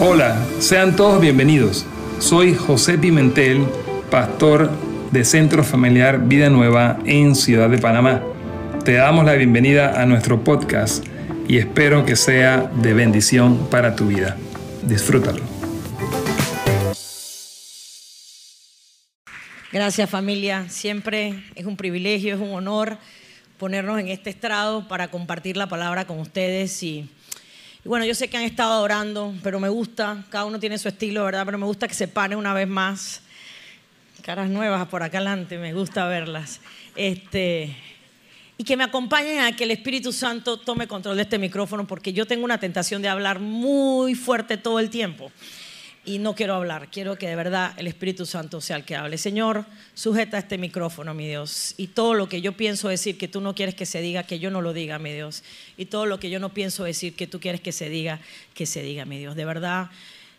Hola, sean todos bienvenidos. Soy José Pimentel, pastor de Centro Familiar Vida Nueva en Ciudad de Panamá. Te damos la bienvenida a nuestro podcast y espero que sea de bendición para tu vida. Disfrútalo. Gracias familia, siempre es un privilegio, es un honor ponernos en este estrado para compartir la palabra con ustedes y y bueno, yo sé que han estado orando, pero me gusta, cada uno tiene su estilo, ¿verdad? Pero me gusta que se paren una vez más. Caras nuevas por acá adelante, me gusta verlas. Este, y que me acompañen a que el Espíritu Santo tome control de este micrófono, porque yo tengo una tentación de hablar muy fuerte todo el tiempo y no quiero hablar, quiero que de verdad el Espíritu Santo sea el que hable. Señor, sujeta este micrófono, mi Dios, y todo lo que yo pienso decir que tú no quieres que se diga, que yo no lo diga, mi Dios, y todo lo que yo no pienso decir que tú quieres que se diga, que se diga, mi Dios. De verdad,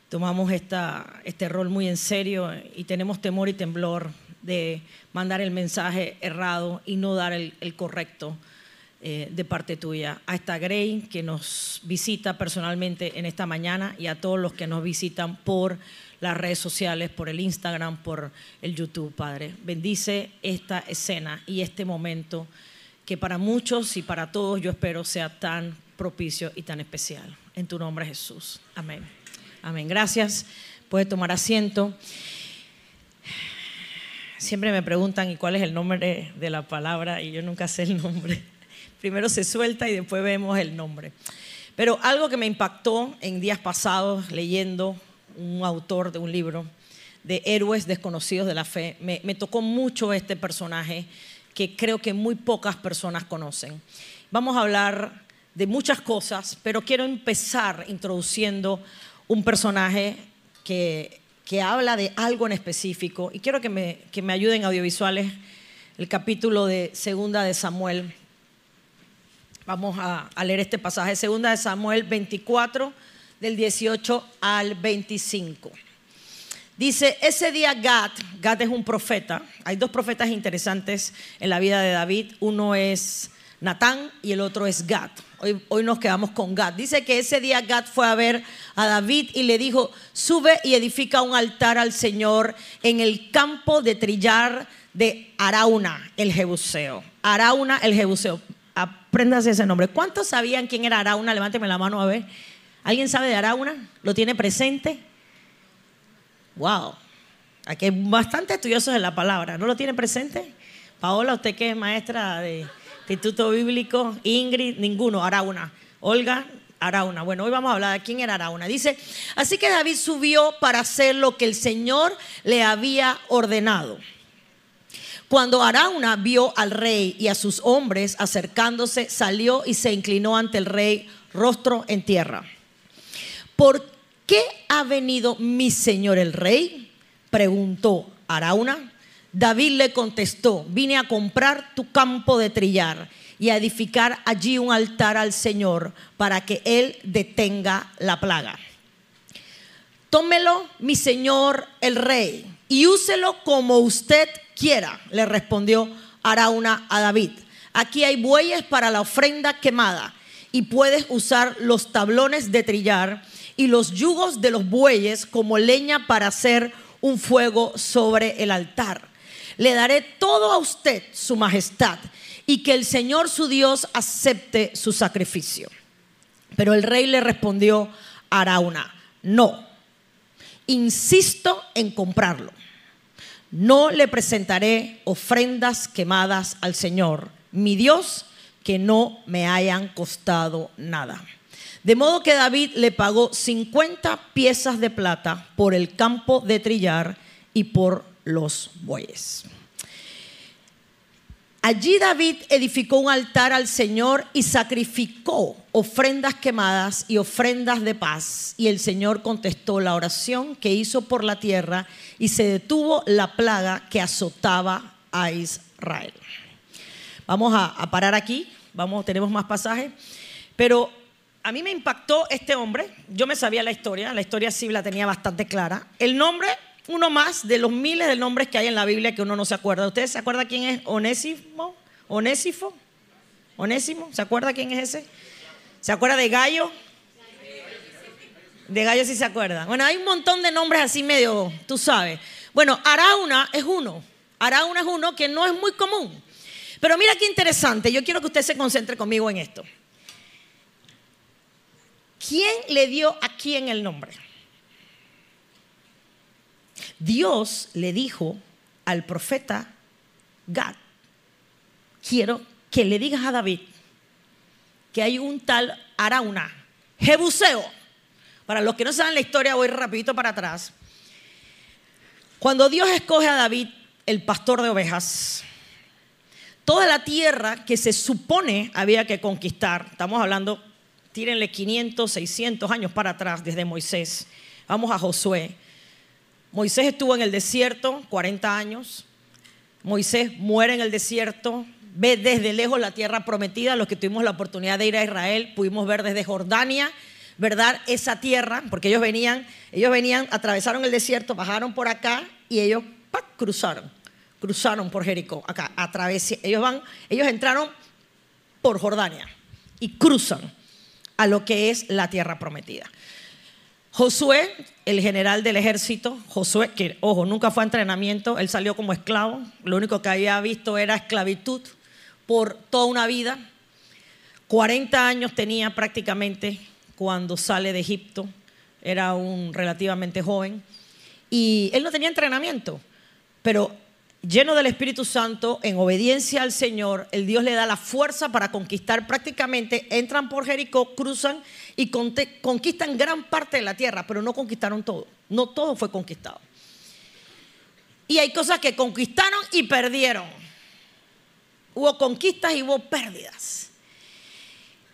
tomamos este rol muy en serio y tenemos temor y temblor de mandar el mensaje errado y no dar el correcto. Eh, de parte tuya, a esta Grey que nos visita personalmente en esta mañana y a todos los que nos visitan por las redes sociales, por el Instagram, por el YouTube, Padre. Bendice esta escena y este momento que para muchos y para todos yo espero sea tan propicio y tan especial. En tu nombre Jesús. Amén. Amén. Gracias. Puede tomar asiento. Siempre me preguntan, ¿y cuál es el nombre de la palabra? Y yo nunca sé el nombre. Primero se suelta y después vemos el nombre. Pero algo que me impactó en días pasados leyendo un autor de un libro de héroes desconocidos de la fe, me, tocó mucho este personaje que creo que muy pocas personas conocen. Vamos a hablar de muchas cosas, pero quiero empezar introduciendo un personaje que, que habla de algo en específico y quiero que me, que me ayuden audiovisuales el capítulo de Segunda de Samuel Vamos a, leer este pasaje, segunda de Samuel 24, del 18 al 25. Dice, ese día Gad, Gad es un profeta, hay dos profetas interesantes en la vida de David, uno es Natán y el otro es Gad. Hoy, hoy, nos quedamos con Gad. Dice que ese día Gad fue a ver a David y le dijo, sube y edifica un altar al Señor en el campo de trillar de Arauna, el Jebuseo. Arauna, el Jebuseo apréndase ese nombre. ¿Cuántos sabían quién era Arauna? Levánteme la mano a ver. ¿Alguien sabe de Arauna? ¿Lo tiene presente? Wow. Aquí hay bastante estudiosos en la palabra. ¿No lo tiene presente? Paola, usted que es maestra de Instituto Bíblico, Ingrid, ninguno, Arauna. Olga, Arauna. Bueno, hoy vamos a hablar de quién era Arauna. Dice, así que David subió para hacer lo que el Señor le había ordenado. Cuando Arauna vio al rey y a sus hombres acercándose, salió y se inclinó ante el rey, rostro en tierra. ¿Por qué ha venido mi señor el rey? preguntó Arauna. David le contestó, vine a comprar tu campo de trillar y a edificar allí un altar al Señor para que Él detenga la plaga. Tómelo, mi señor el rey, y úselo como usted quiera, le respondió Arauna a David. Aquí hay bueyes para la ofrenda quemada y puedes usar los tablones de trillar y los yugos de los bueyes como leña para hacer un fuego sobre el altar. Le daré todo a usted, su majestad, y que el Señor su Dios acepte su sacrificio. Pero el rey le respondió Arauna, no, insisto en comprarlo no le presentaré ofrendas quemadas al Señor, mi Dios, que no me hayan costado nada. De modo que David le pagó 50 piezas de plata por el campo de trillar y por los bueyes. Allí David edificó un altar al Señor y sacrificó ofrendas quemadas y ofrendas de paz. Y el Señor contestó la oración que hizo por la tierra y se detuvo la plaga que azotaba a Israel. Vamos a, parar aquí, vamos, tenemos más pasajes, pero a mí me impactó este hombre, yo me sabía la historia, la historia sí la tenía bastante clara. El nombre uno más de los miles de nombres que hay en la Biblia que uno no se acuerda. ¿Ustedes se acuerdan quién es Onésimo? ¿Onésifo? ¿Onésimo? ¿Se acuerda quién es ese? ¿Se acuerda de Gallo? De gallo si se acuerdan. Bueno, hay un montón de nombres así medio, tú sabes. Bueno, Arauna es uno. Arauna es uno que no es muy común. Pero mira qué interesante. Yo quiero que usted se concentre conmigo en esto. ¿Quién le dio a quién el nombre? Dios le dijo al profeta Gad, quiero que le digas a David que hay un tal Arauna, Jebuseo. Para los que no saben la historia, voy rapidito para atrás. Cuando Dios escoge a David, el pastor de ovejas, toda la tierra que se supone había que conquistar, estamos hablando, tírenle 500, 600 años para atrás desde Moisés, vamos a Josué. Moisés estuvo en el desierto 40 años, Moisés muere en el desierto, ve desde lejos la tierra prometida, los que tuvimos la oportunidad de ir a Israel, pudimos ver desde Jordania, ¿verdad? Esa tierra, porque ellos venían, ellos venían, atravesaron el desierto, bajaron por acá y ellos cruzaron, cruzaron por Jericó, acá, a través, ellos van, ellos entraron por Jordania y cruzan a lo que es la tierra prometida. Josué, el general del ejército, Josué, que ojo, nunca fue a entrenamiento, él salió como esclavo, lo único que había visto era esclavitud por toda una vida. 40 años tenía prácticamente cuando sale de Egipto, era un relativamente joven, y él no tenía entrenamiento, pero lleno del Espíritu Santo, en obediencia al Señor, el Dios le da la fuerza para conquistar prácticamente, entran por Jericó, cruzan y conquistan gran parte de la tierra, pero no conquistaron todo, no todo fue conquistado. Y hay cosas que conquistaron y perdieron. Hubo conquistas y hubo pérdidas.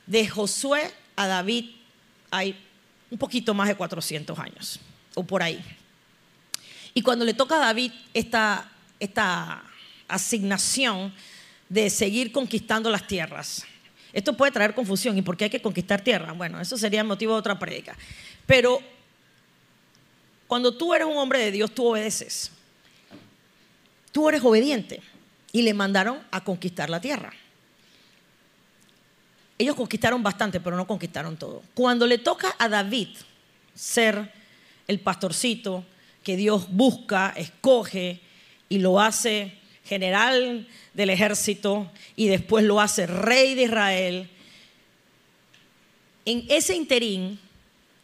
De Josué a David hay un poquito más de 400 años, o por ahí. Y cuando le toca a David esta, esta asignación de seguir conquistando las tierras, esto puede traer confusión. ¿Y por qué hay que conquistar tierras? Bueno, eso sería motivo de otra prédica. Pero cuando tú eres un hombre de Dios, tú obedeces. Tú eres obediente. Y le mandaron a conquistar la tierra. Ellos conquistaron bastante, pero no conquistaron todo. Cuando le toca a David ser el pastorcito que Dios busca, escoge y lo hace general del ejército y después lo hace rey de Israel, en ese interín,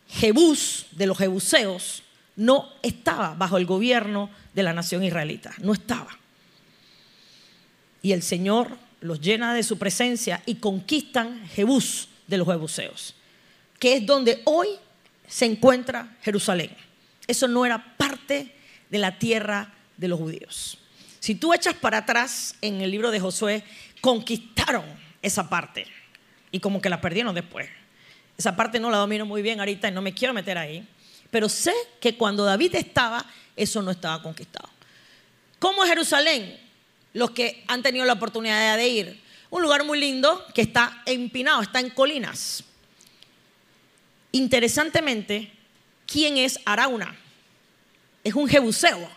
Jebús de los jebuseos no estaba bajo el gobierno de la nación israelita, no estaba. Y el Señor los llena de su presencia y conquistan Jebús de los jebuseos, que es donde hoy se encuentra Jerusalén. Eso no era parte de la tierra de los judíos. Si tú echas para atrás en el libro de Josué, conquistaron esa parte y como que la perdieron después. Esa parte no la domino muy bien ahorita y no me quiero meter ahí, pero sé que cuando David estaba, eso no estaba conquistado. ¿Cómo Jerusalén? los que han tenido la oportunidad de ir. Un lugar muy lindo que está empinado, está en colinas. Interesantemente, ¿quién es Arauna? Es un jebuseo.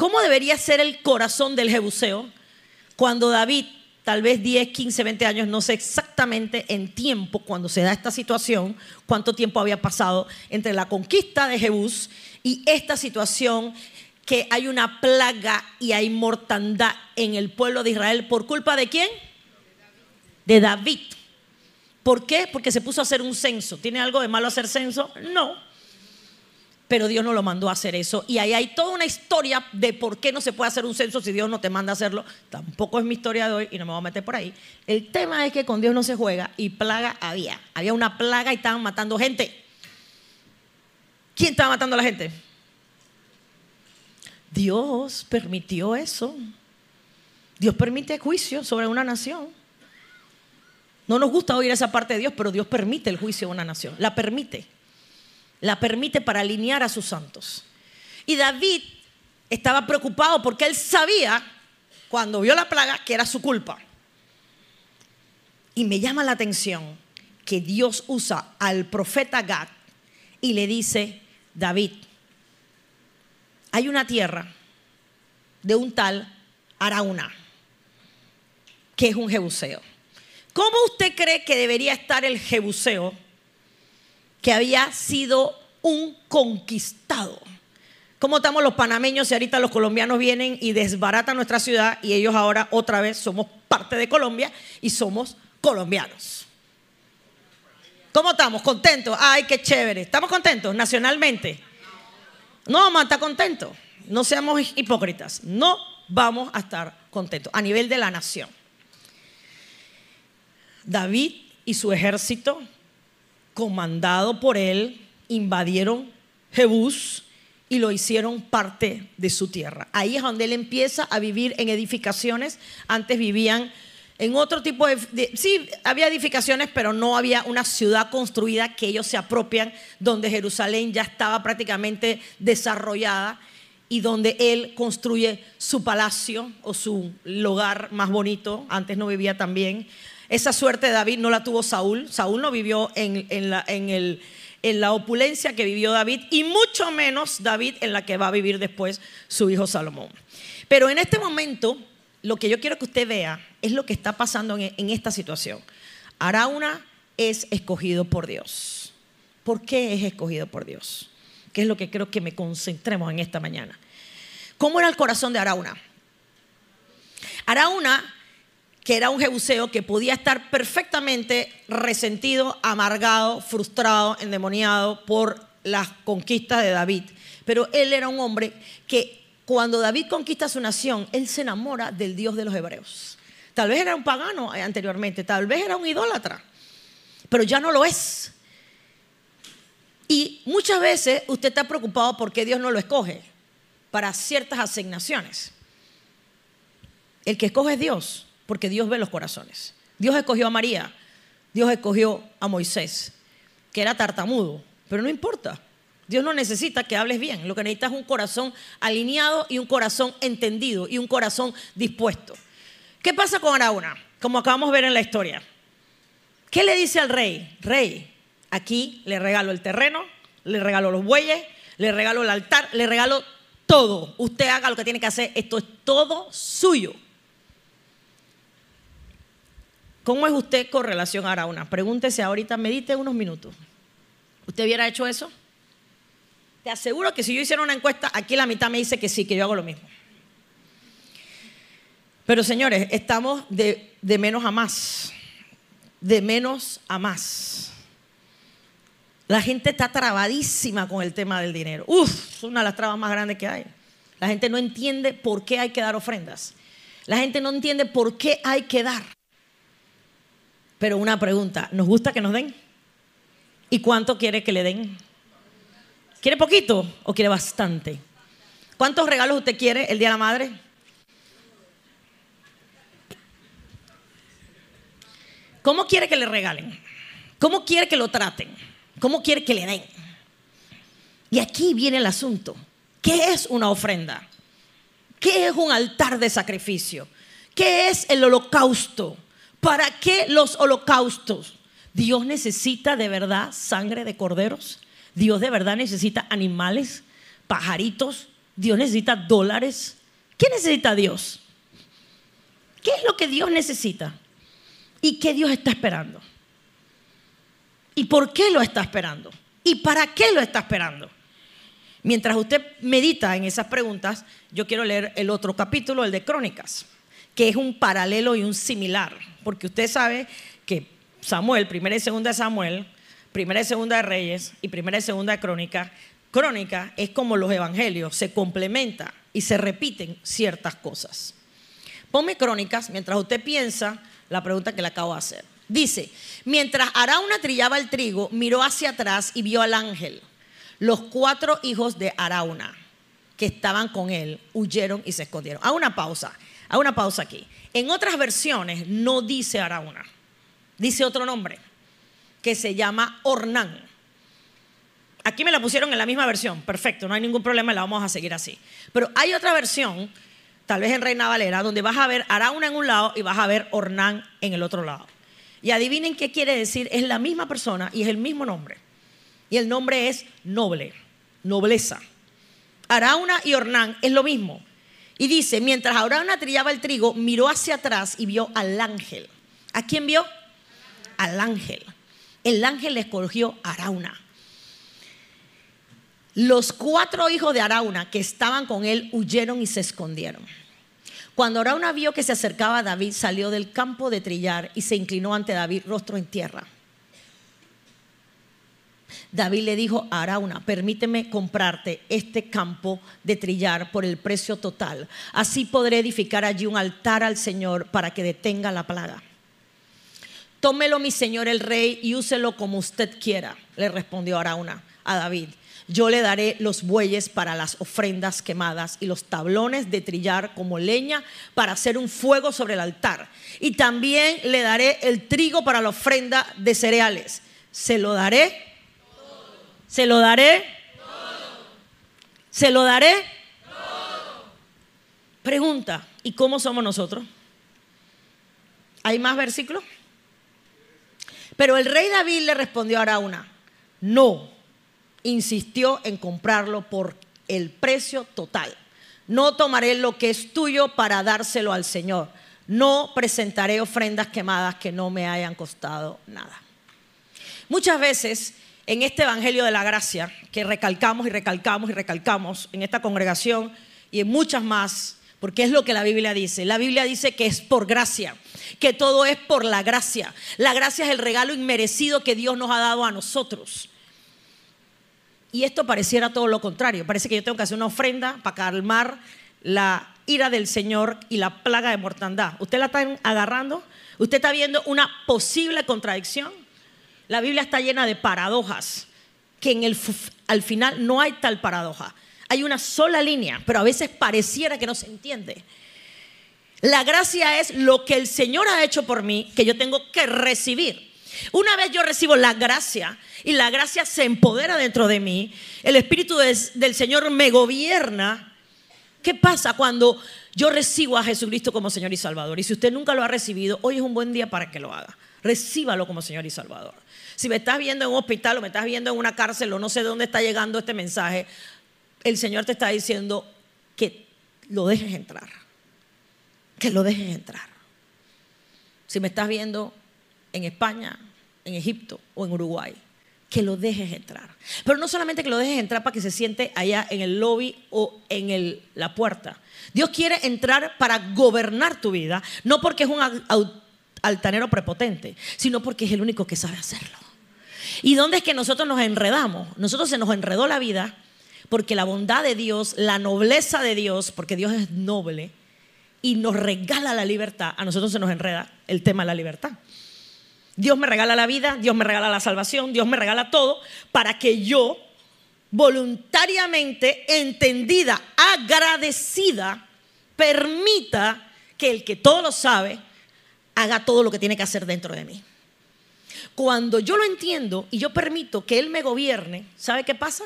¿Cómo debería ser el corazón del jebuseo cuando David, tal vez 10, 15, 20 años, no sé exactamente en tiempo, cuando se da esta situación, cuánto tiempo había pasado entre la conquista de Jebús y esta situación que hay una plaga y hay mortandad en el pueblo de Israel por culpa de quién? De David. ¿Por qué? Porque se puso a hacer un censo. ¿Tiene algo de malo hacer censo? No. Pero Dios no lo mandó a hacer eso. Y ahí hay toda una historia de por qué no se puede hacer un censo si Dios no te manda a hacerlo. Tampoco es mi historia de hoy y no me voy a meter por ahí. El tema es que con Dios no se juega y plaga había. Había una plaga y estaban matando gente. ¿Quién estaba matando a la gente? Dios permitió eso. Dios permite juicio sobre una nación. No nos gusta oír esa parte de Dios, pero Dios permite el juicio de una nación. La permite. La permite para alinear a sus santos. Y David estaba preocupado porque él sabía, cuando vio la plaga, que era su culpa. Y me llama la atención que Dios usa al profeta Gad y le dice, David, hay una tierra de un tal Arauna, que es un jebuseo. ¿Cómo usted cree que debería estar el jebuseo que había sido un conquistado. ¿Cómo estamos los panameños y ahorita los colombianos vienen y desbaratan nuestra ciudad y ellos ahora otra vez somos parte de Colombia y somos colombianos? ¿Cómo estamos? ¿Contentos? Ay, qué chévere. ¿Estamos contentos nacionalmente? No vamos a estar contentos. No seamos hipócritas. No vamos a estar contentos a nivel de la nación. David y su ejército, comandado por él, invadieron Jebús y lo hicieron parte de su tierra. Ahí es donde él empieza a vivir en edificaciones. Antes vivían en otro tipo de, Sí, había edificaciones, pero no había una ciudad construida que ellos se apropian, donde Jerusalén ya estaba prácticamente desarrollada y donde él construye su palacio o su lugar más bonito. Antes no vivía tan bien. Esa suerte de David no la tuvo Saúl. Saúl no vivió en, en la opulencia que vivió David y mucho menos David en la que va a vivir después su hijo Salomón. Pero en este momento lo que yo quiero que usted vea es lo que está pasando en, esta situación. Arauna es escogido por Dios. ¿Por qué es escogido por Dios? Que es lo que creo que me concentremos en esta mañana. ¿Cómo era el corazón de Arauna? Arauna, que era un jebuseo que podía estar perfectamente resentido, amargado, frustrado, endemoniado por las conquistas de David. Pero él era un hombre que cuando David conquista su nación, él se enamora del Dios de los hebreos. Tal vez era un pagano eh, anteriormente, tal vez era un idólatra, pero ya no lo es. Y muchas veces usted está preocupado porque Dios no lo escoge para ciertas asignaciones. El que escoge es Dios, porque Dios ve los corazones. Dios escogió a María, Dios escogió a Moisés, que era tartamudo, pero no importa. Dios no necesita que hables bien, lo que necesita es un corazón alineado y un corazón entendido y un corazón dispuesto. ¿Qué pasa con Arauna? Como acabamos de ver en la historia. ¿Qué le dice al rey? Rey, aquí le regalo el terreno, le regalo los bueyes, le regalo el altar, le regalo todo. Usted haga lo que tiene que hacer, esto es todo suyo. ¿Cómo es usted con relación a Arauna? Pregúntese ahorita, medite unos minutos. ¿Usted hubiera hecho eso? Te aseguro que si yo hiciera una encuesta, aquí la mitad me dice que sí, que yo hago lo mismo. Pero señores, estamos de, menos a más. De menos a más. La gente está trabadísima con el tema del dinero. Uf, es una de las trabas más grandes que hay. La gente no entiende por qué hay que dar ofrendas. La gente no entiende por qué hay que dar. Pero una pregunta, ¿nos gusta que nos den? ¿Y cuánto quiere que le den? ¿Quiere poquito o quiere bastante? ¿Cuántos regalos usted quiere el Día de la Madre? ¿Cómo quiere que le regalen? ¿Cómo quiere que lo traten? ¿Cómo quiere que le den? Y aquí viene el asunto. ¿Qué es una ofrenda? ¿Qué es un altar de sacrificio? ¿Qué es el holocausto? ¿Para qué los holocaustos? ¿Dios necesita de verdad sangre de corderos? Dios de verdad necesita animales, pajaritos, Dios necesita dólares. ¿Qué necesita Dios? ¿Qué es lo que Dios necesita? ¿Y qué Dios está esperando? ¿Y por qué lo está esperando? ¿Y para qué lo está esperando? Mientras usted medita en esas preguntas, yo quiero leer el otro capítulo, el de Crónicas, que es un paralelo y un similar, porque usted sabe que Samuel, primera y segunda de Samuel, primera y segunda de Reyes y primera y segunda de Crónica, Crónica es como los evangelios, se complementa y se repiten ciertas cosas. Ponme crónicas mientras usted piensa la pregunta que le acabo de hacer. Dice, mientras Arauna trillaba el trigo, miró hacia atrás y vio al ángel. Los cuatro hijos de Arauna que estaban con él huyeron y se escondieron. Hago una pausa, hago una pausa aquí. En otras versiones no dice Arauna, dice otro nombre que se llama Ornán. Aquí me la pusieron en la misma versión, perfecto, no hay ningún problema, la vamos a seguir así. Pero hay otra versión, tal vez en Reina Valera, donde vas a ver Arauna en un lado y vas a ver Ornán en el otro lado. Y adivinen qué quiere decir, es la misma persona y es el mismo nombre. Y el nombre es noble, nobleza. Arauna y Ornán es lo mismo. Y dice, mientras Arauna trillaba el trigo, miró hacia atrás y vio al ángel. ¿A quién vio? Al ángel el ángel escogió Arauna. Los cuatro hijos de Arauna que estaban con él huyeron y se escondieron. Cuando Arauna vio que se acercaba a David, salió del campo de trillar y se inclinó ante David, rostro en tierra. David le dijo a Arauna, permíteme comprarte este campo de trillar por el precio total. Así podré edificar allí un altar al Señor para que detenga la plaga. Tómelo mi señor el rey y úselo como usted quiera, le respondió Arauna a David. Yo le daré los bueyes para las ofrendas quemadas y los tablones de trillar como leña para hacer un fuego sobre el altar. Y también le daré el trigo para la ofrenda de cereales. Se lo daré. Se lo daré. Se lo daré. Pregunta, ¿y cómo somos nosotros? ¿Hay más versículos? Pero el rey David le respondió a Arauna, no insistió en comprarlo por el precio total. No tomaré lo que es tuyo para dárselo al Señor. No presentaré ofrendas quemadas que no me hayan costado nada. Muchas veces en este Evangelio de la Gracia, que recalcamos y recalcamos y recalcamos en esta congregación y en muchas más, porque es lo que la Biblia dice. La Biblia dice que es por gracia, que todo es por la gracia. La gracia es el regalo inmerecido que Dios nos ha dado a nosotros. Y esto pareciera todo lo contrario. Parece que yo tengo que hacer una ofrenda para calmar la ira del Señor y la plaga de mortandad. ¿Usted la está agarrando? ¿Usted está viendo una posible contradicción? La Biblia está llena de paradojas, que en el, al final no hay tal paradoja. Hay una sola línea, pero a veces pareciera que no se entiende. La gracia es lo que el Señor ha hecho por mí, que yo tengo que recibir. Una vez yo recibo la gracia, y la gracia se empodera dentro de mí, el Espíritu del Señor me gobierna. ¿Qué pasa cuando yo recibo a Jesucristo como Señor y Salvador? Y si usted nunca lo ha recibido, hoy es un buen día para que lo haga. Recíbalo como Señor y Salvador. Si me estás viendo en un hospital o me estás viendo en una cárcel o no sé de dónde está llegando este mensaje, el Señor te está diciendo que lo dejes entrar. Que lo dejes entrar. Si me estás viendo en España, en Egipto o en Uruguay, que lo dejes entrar. Pero no solamente que lo dejes entrar para que se siente allá en el lobby o en la puerta. Dios quiere entrar para gobernar tu vida, no porque es un altanero prepotente, sino porque es el único que sabe hacerlo. ¿Y dónde es que nosotros nos enredamos? Nosotros se nos enredó la vida porque la bondad de Dios, la nobleza de Dios, porque Dios es noble y nos regala la libertad, a nosotros se nos enreda el tema de la libertad. Dios me regala la vida, Dios me regala la salvación, Dios me regala todo para que yo voluntariamente, entendida, agradecida, permita que el que todo lo sabe haga todo lo que tiene que hacer dentro de mí. Cuando yo lo entiendo y yo permito que Él me gobierne, ¿sabe qué pasa?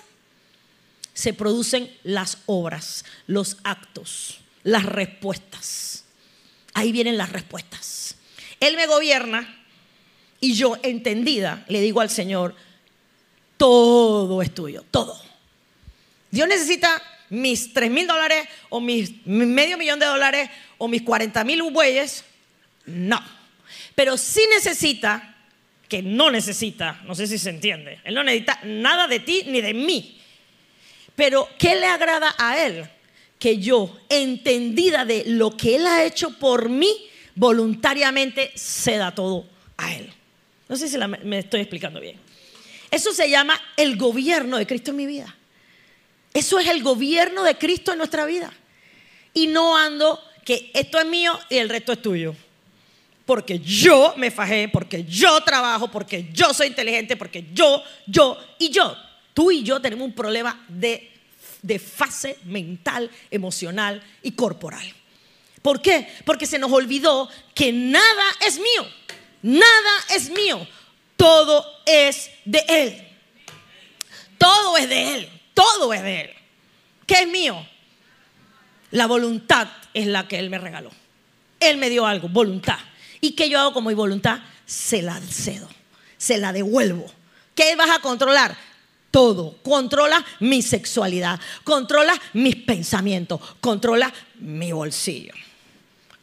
Se producen las obras, los actos, las respuestas. Ahí vienen las respuestas. Él me gobierna y yo, entendida, le digo al Señor, todo es tuyo, todo. Dios necesita mis 3 mil dólares o mis medio millón de dólares o mis 40 mil bueyes. No. Pero sí necesita, que no necesita, no sé si se entiende, Él no necesita nada de ti ni de mí. Pero ¿qué le agrada a Él? Que yo, entendida de lo que Él ha hecho por mí, voluntariamente ceda todo a Él. No sé si me estoy explicando bien. Eso se llama el gobierno de Cristo en mi vida. Eso es el gobierno de Cristo en nuestra vida. Y no ando que esto es mío y el resto es tuyo. Porque yo me fajé, porque yo trabajo, porque yo soy inteligente, porque yo, yo y yo. Tú y yo tenemos un problema de, de fase mental, emocional y corporal. ¿Por qué? Porque se nos olvidó que nada es mío. Nada es mío, todo es de Él. Todo es de Él, todo es de Él. ¿Qué es mío? La voluntad es la que Él me regaló. Él me dio algo, voluntad. ¿Y qué yo hago con mi voluntad? Se la cedo, se la devuelvo. ¿Qué vas a controlar? Todo. Controla mi sexualidad, controla mis pensamientos, controla mi bolsillo.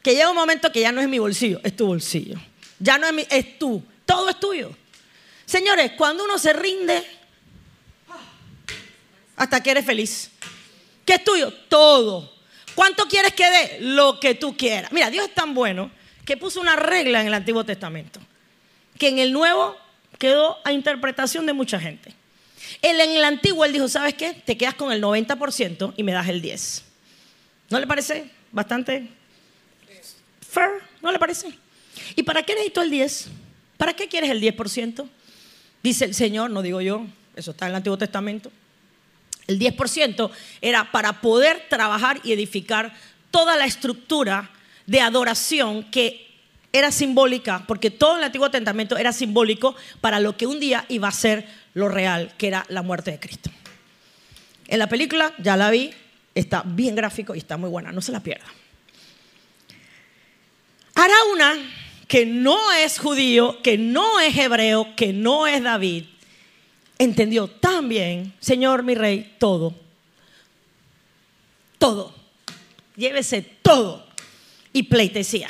Que llega un momento que ya no es mi bolsillo, es tu bolsillo. Ya no es, mi, es tú. Todo es tuyo. Señores, cuando uno se rinde, hasta que eres feliz. ¿Qué es tuyo? Todo. ¿Cuánto quieres que dé? Lo que tú quieras. Mira, Dios es tan bueno que puso una regla en el Antiguo Testamento, que en el Nuevo quedó a interpretación de mucha gente. Él en el Antiguo, él dijo, ¿sabes qué? Te quedas con el 90% y me das el 10%. ¿No le parece bastante fair? ¿No le parece? ¿Y para qué necesito el 10%? ¿Para qué quieres el 10%? Dice el Señor, no digo yo, eso está en el Antiguo Testamento. El 10% era para poder trabajar y edificar toda la estructura de adoración que era simbólica, porque todo el Antiguo Testamento era simbólico para lo que un día iba a ser lo real, que era la muerte de Cristo. En la película, ya la vi, está bien gráfico y está muy buena, no se la pierda. una que no es judío, que no es hebreo, que no es David, entendió tan bien, Señor mi rey, todo. Todo. Llévese todo. Y pleitesía.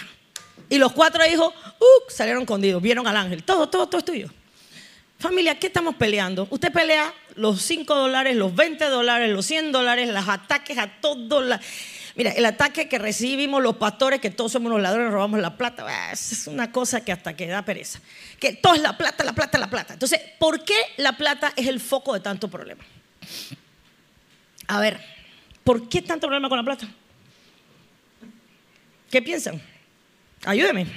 Y los cuatro hijos uh, salieron escondidos, vieron al ángel. Todo, todo, todo es tuyo. Familia, ¿qué estamos peleando? Usted pelea los 5 dólares, los 20 dólares, los 100 dólares, los ataques a todos. Mira, el ataque que recibimos los pastores, que todos somos los ladrones, robamos la plata, es una cosa que hasta que da pereza. Que todo es la plata, la plata, la plata. Entonces, ¿por qué la plata es el foco de tanto problema? A ver, ¿por qué tanto problema con la plata? ¿Qué piensan? Ayúdeme.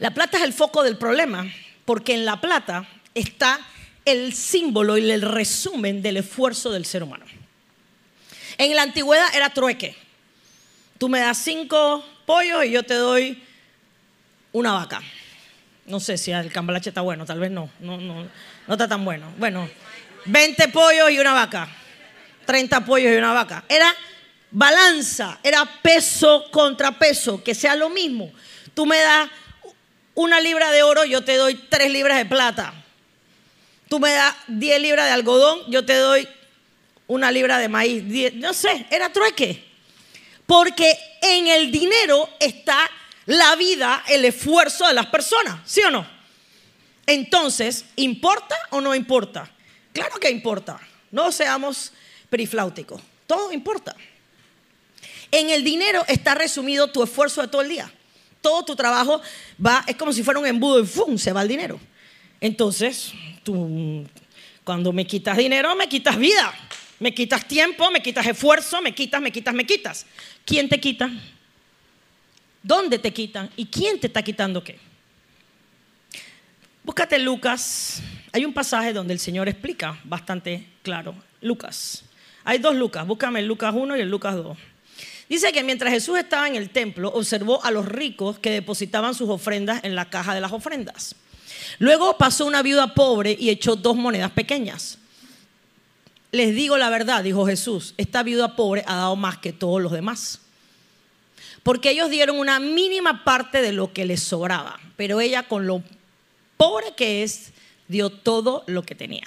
La plata es el foco del problema, porque en la plata está el símbolo y el resumen del esfuerzo del ser humano. En la antigüedad era trueque. Tú me das cinco pollos y yo te doy una vaca. No sé si el cambalache está bueno, tal vez no, no, no, no está tan bueno. Bueno, 20 pollos y una vaca, 30 pollos y una vaca. Era balanza, era peso contra peso, que sea lo mismo. Tú me das una libra de oro, yo te doy tres libras de plata. Tú me das 10 libras de algodón, yo te doy una libra de maíz. no sé, era trueque. Porque en el dinero está la vida, el esfuerzo de las personas, ¿sí o no? Entonces, ¿importa o no importa? Claro que importa. No seamos perifláuticos. Todo importa. En el dinero está resumido tu esfuerzo de todo el día. Todo tu trabajo va, es como si fuera un embudo y ¡fum! se va el dinero. Entonces, tú, cuando me quitas dinero, me quitas vida, me quitas tiempo, me quitas esfuerzo, me quitas, me quitas, me quitas. ¿Quién te quita? ¿Dónde te quitan? ¿Y quién te está quitando qué? Búscate Lucas. Hay un pasaje donde el Señor explica bastante claro. Lucas. Hay dos Lucas. Búscame el Lucas 1 y el Lucas 2. Dice que mientras Jesús estaba en el templo, observó a los ricos que depositaban sus ofrendas en la caja de las ofrendas. Luego pasó una viuda pobre y echó dos monedas pequeñas. Les digo la verdad, dijo Jesús, esta viuda pobre ha dado más que todos los demás. Porque ellos dieron una mínima parte de lo que les sobraba, pero ella con lo pobre que es, dio todo lo que tenía.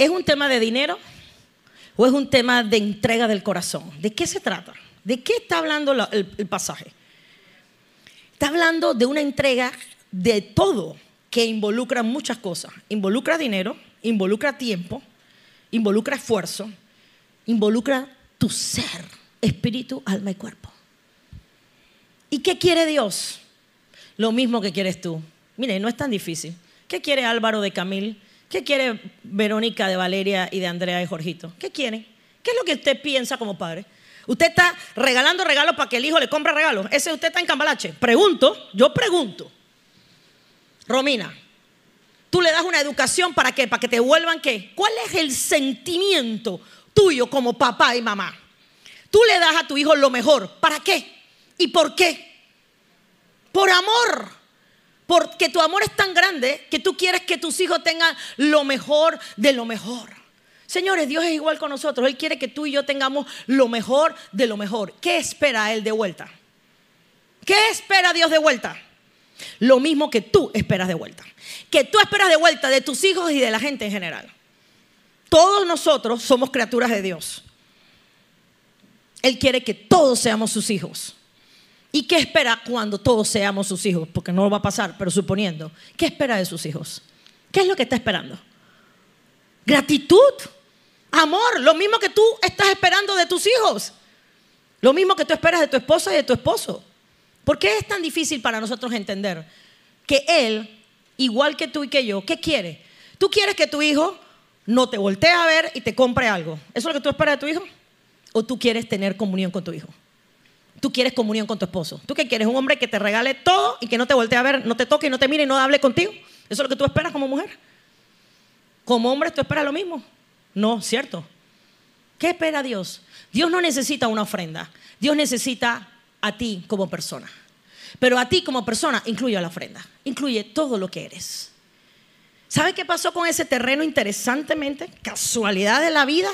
¿Es un tema de dinero o es un tema de entrega del corazón? ¿De qué se trata? ¿De qué está hablando el, pasaje? Está hablando de una entrega de todo que involucra muchas cosas. Involucra dinero, involucra tiempo, involucra esfuerzo, involucra tu ser, espíritu, alma y cuerpo. ¿Y qué quiere Dios? Lo mismo que quieres tú. Mire, no es tan difícil. ¿Qué quiere Álvaro de Camil? ¿Qué quiere Verónica de Valeria y de Andrea y Jorgito? ¿Qué quiere? ¿Qué es lo que usted piensa como padre? Usted está regalando regalos para que el hijo le compre regalos. Ese usted está en cambalache. Pregunto, yo pregunto. Romina, tú le das una educación para qué? Para que te vuelvan qué? ¿Cuál es el sentimiento tuyo como papá y mamá? Tú le das a tu hijo lo mejor. ¿Para qué? ¿Y por qué? Por amor. Porque tu amor es tan grande que tú quieres que tus hijos tengan lo mejor de lo mejor. Señores, Dios es igual con nosotros. Él quiere que tú y yo tengamos lo mejor de lo mejor. ¿Qué espera Él de vuelta? ¿Qué espera Dios de vuelta? Lo mismo que tú esperas de vuelta. Que tú esperas de vuelta de tus hijos y de la gente en general. Todos nosotros somos criaturas de Dios. Él quiere que todos seamos sus hijos. ¿Y qué espera cuando todos seamos sus hijos? Porque no va a pasar, pero suponiendo. ¿Qué espera de sus hijos? ¿Qué es lo que está esperando? Gratitud, amor, lo mismo que tú estás esperando de tus hijos. Lo mismo que tú esperas de tu esposa y de tu esposo. ¿Por qué es tan difícil para nosotros entender que él, igual que tú y que yo, ¿qué quiere? Tú quieres que tu hijo no te voltee a ver y te compre algo. ¿Eso es lo que tú esperas de tu hijo? ¿O tú quieres tener comunión con tu hijo? Tú quieres comunión con tu esposo. ¿Tú qué quieres? Un hombre que te regale todo y que no te voltee a ver, no te toque, no te mire y no hable contigo. ¿Eso es lo que tú esperas como mujer? Como hombre, ¿tú esperas lo mismo? No, ¿cierto? ¿Qué espera Dios? Dios no necesita una ofrenda. Dios necesita a ti como persona. Pero a ti como persona incluye la ofrenda. Incluye todo lo que eres. ¿Sabe qué pasó con ese terreno interesantemente? Casualidad de la vida.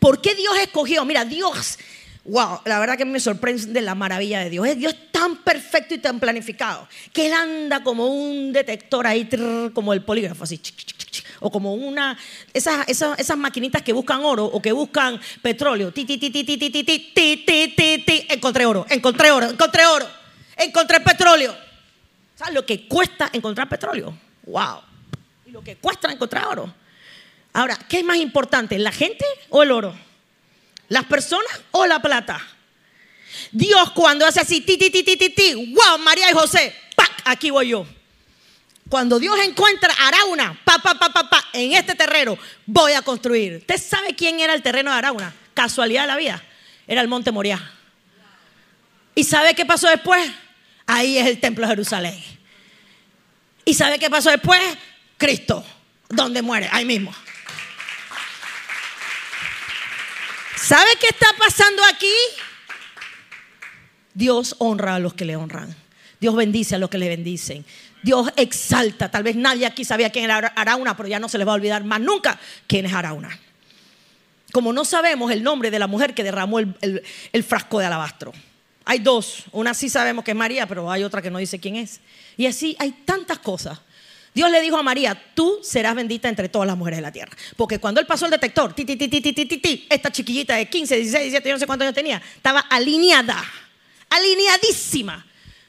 ¿Por qué Dios escogió? Mira, Dios Wow, la verdad que me sorprende la maravilla de Dios. Dios es tan perfecto y tan planificado que Él anda como un detector ahí, como el polígrafo, así, o como una, esas, esas, esas, maquinitas que buscan oro o que buscan petróleo. Ti, ti, ti, ti, ti, ti, encontré oro, encontré oro, encontré oro, encontré petróleo. ¿Sabes lo que cuesta encontrar petróleo? Wow. Y lo que cuesta encontrar oro. Ahora, ¿qué es más importante, la gente o el oro? ¿Las personas o la plata? Dios cuando hace así, ti, ti, ti, ti, ti, ti, wow, María y José. Aquí voy yo. Cuando Dios encuentra Arauna, pa, pa, pa, pa, pa, en este terreno, voy a construir. ¿Usted sabe quién era el terreno de Arauna? Casualidad de la vida. Era el monte Moriah. ¿Y sabe qué pasó después? Ahí es el templo de Jerusalén. ¿Y sabe qué pasó después? Cristo, donde muere, ahí mismo. ¿Sabe qué está pasando aquí? Dios honra a los que le honran. Dios bendice a los que le bendicen. Dios exalta. Tal vez nadie aquí sabía quién era Arauna, pero ya no se les va a olvidar más nunca quién es Arauna. Como no sabemos el nombre de la mujer que derramó el, el frasco de alabastro. Hay dos. Una sí sabemos que es María, pero hay otra que no dice quién es. Y así hay tantas cosas. Dios le dijo a María, tú serás bendita entre todas las mujeres de la tierra. Porque cuando él pasó el detector, ti, esta chiquillita de 15, 16, 17, yo no sé cuántos años tenía, estaba alineada, alineadísima.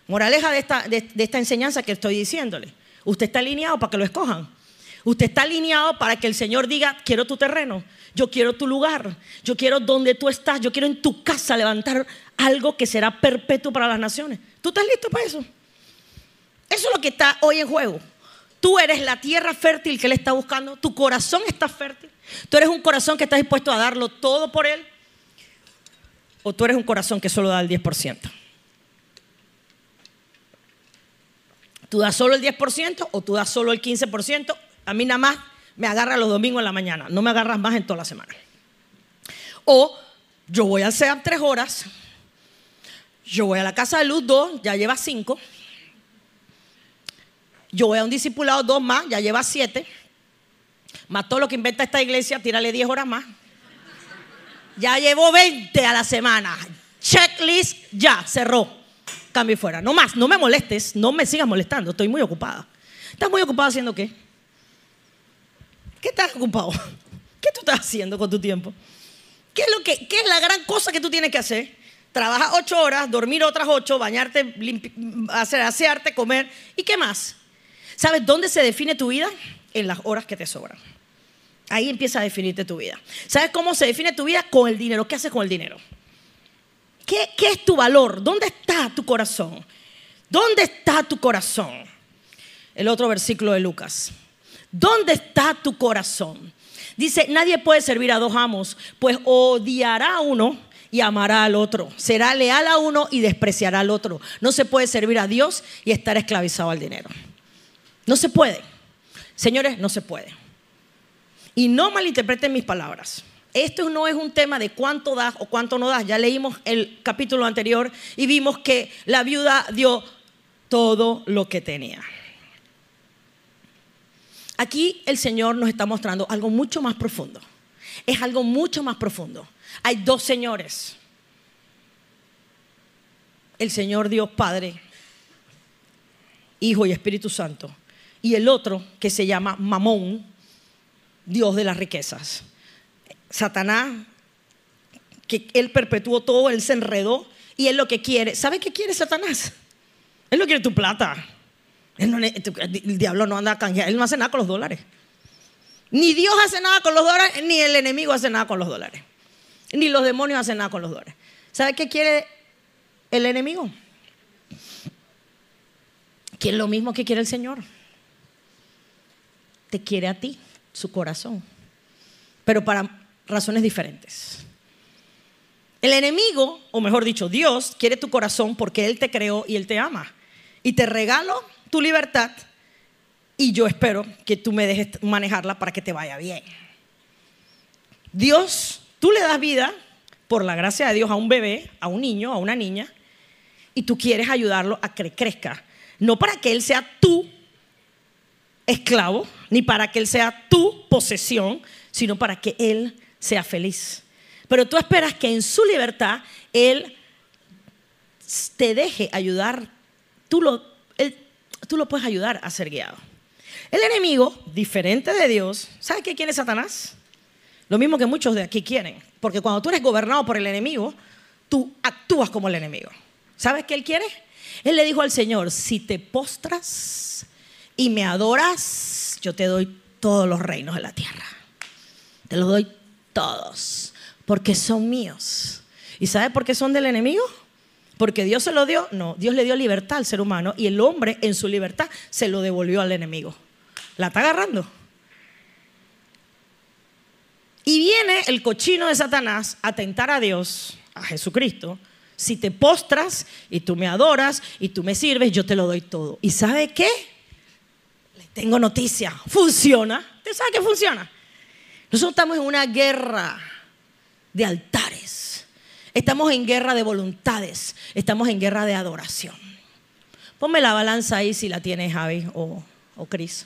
Moraleja de esta, de esta enseñanza que estoy diciéndole. Usted está alineado para que lo escojan. Usted está alineado para que el Señor diga, quiero tu terreno, yo quiero tu lugar, yo quiero donde tú estás, yo quiero en tu casa levantar algo que será perpetuo para las naciones. ¿Tú estás listo para eso? Eso es lo que está hoy en juego. Tú eres la tierra fértil que Él está buscando. Tu corazón está fértil. Tú eres un corazón que está dispuesto a darlo todo por Él. O tú eres un corazón que solo da el 10%. Tú das solo el 10% o tú das solo el 15%. A mí nada más me agarra los domingos en la mañana. No me agarras más en toda la semana. O yo voy al SEAP tres horas. Yo voy a la casa de luz dos, ya lleva cinco. Yo voy a un discipulado dos más, ya lleva siete. Más todo lo que inventa esta iglesia, tírale diez horas más. Ya llevo 20 a la semana. Checklist, ya, cerró. Cambio fuera. No más, no me molestes, no me sigas molestando, estoy muy ocupada. ¿Estás muy ocupada haciendo qué? ¿Qué estás ocupado? ¿Qué tú estás haciendo con tu tiempo? ¿Qué es, lo que, qué es la gran cosa que tú tienes que hacer? Trabajar ocho horas, dormir otras ocho, bañarte, hacer, asearte, comer. ¿Y qué más? ¿Sabes dónde se define tu vida? En las horas que te sobran. Ahí empieza a definirte tu vida. ¿Sabes cómo se define tu vida? Con el dinero. ¿Qué haces con el dinero? ¿Qué, ¿Qué, es tu valor? ¿Dónde está tu corazón? ¿Dónde está tu corazón? El otro versículo de Lucas. ¿Dónde está tu corazón? Dice, nadie puede servir a dos amos, pues odiará a uno y amará al otro. Será leal a uno y despreciará al otro. No se puede servir a Dios y estar esclavizado al dinero. No se puede. Señores, no se puede. Y no malinterpreten mis palabras. Esto no es un tema de cuánto das o cuánto no das. Ya leímos el capítulo anterior y vimos que la viuda dio todo lo que tenía. Aquí el Señor nos está mostrando algo mucho más profundo. Es algo mucho más profundo. Hay dos señores. El Señor Dios Padre, Hijo y Espíritu Santo y el otro que se llama Mamón, Dios de las riquezas. Satanás, que él perpetuó todo, él se enredó Y él lo que quiere, ¿sabe qué quiere Satanás? Él no quiere tu plata. el diablo no anda a canjear, él no hace nada con los dólares. Ni Dios hace nada con los dólares, ni el enemigo hace nada con los dólares. Ni los demonios hacen nada con los dólares. ¿Sabe qué quiere el enemigo? Quiere lo mismo que quiere el Señor. Te quiere a ti, su corazón. Pero para razones diferentes. El enemigo, o mejor dicho, Dios, quiere tu corazón porque Él te creó y Él te ama. Y te regalo tu libertad y yo espero que tú me dejes manejarla para que te vaya bien. Dios, tú le das vida por la gracia de Dios a un bebé, a un niño, a una niña, y tú quieres ayudarlo a que crezca. No para que él sea tu esclavo, ni para que él sea tu posesión, sino para que él sea feliz. Pero tú esperas que en su libertad él te deje ayudar, tú lo, tú lo puedes ayudar a ser guiado. El enemigo, diferente de Dios, ¿sabe qué quiere Satanás? Lo mismo que muchos de aquí quieren. Porque cuando tú eres gobernado por el enemigo, tú actúas como el enemigo. ¿Sabes qué él quiere? Él le dijo al Señor, si te postras y me adoras, yo te doy todos los reinos de la tierra. Te los doy todos, porque son míos. ¿Y sabe por qué son del enemigo? Porque Dios se lo dio, no, Dios le dio libertad al ser humano y el hombre en su libertad se lo devolvió al enemigo. La está agarrando. Y viene el cochino de Satanás a tentar a Dios, a Jesucristo. Si te postras y tú me adoras y tú me sirves, yo te lo doy todo. ¿Y sabe qué? Tengo noticia. Funciona. ¿Usted sabe que funciona? Nosotros estamos en una guerra de altares. Estamos en guerra de voluntades. Estamos en guerra de adoración. Ponme la balanza ahí si la tiene Javi o, o Cris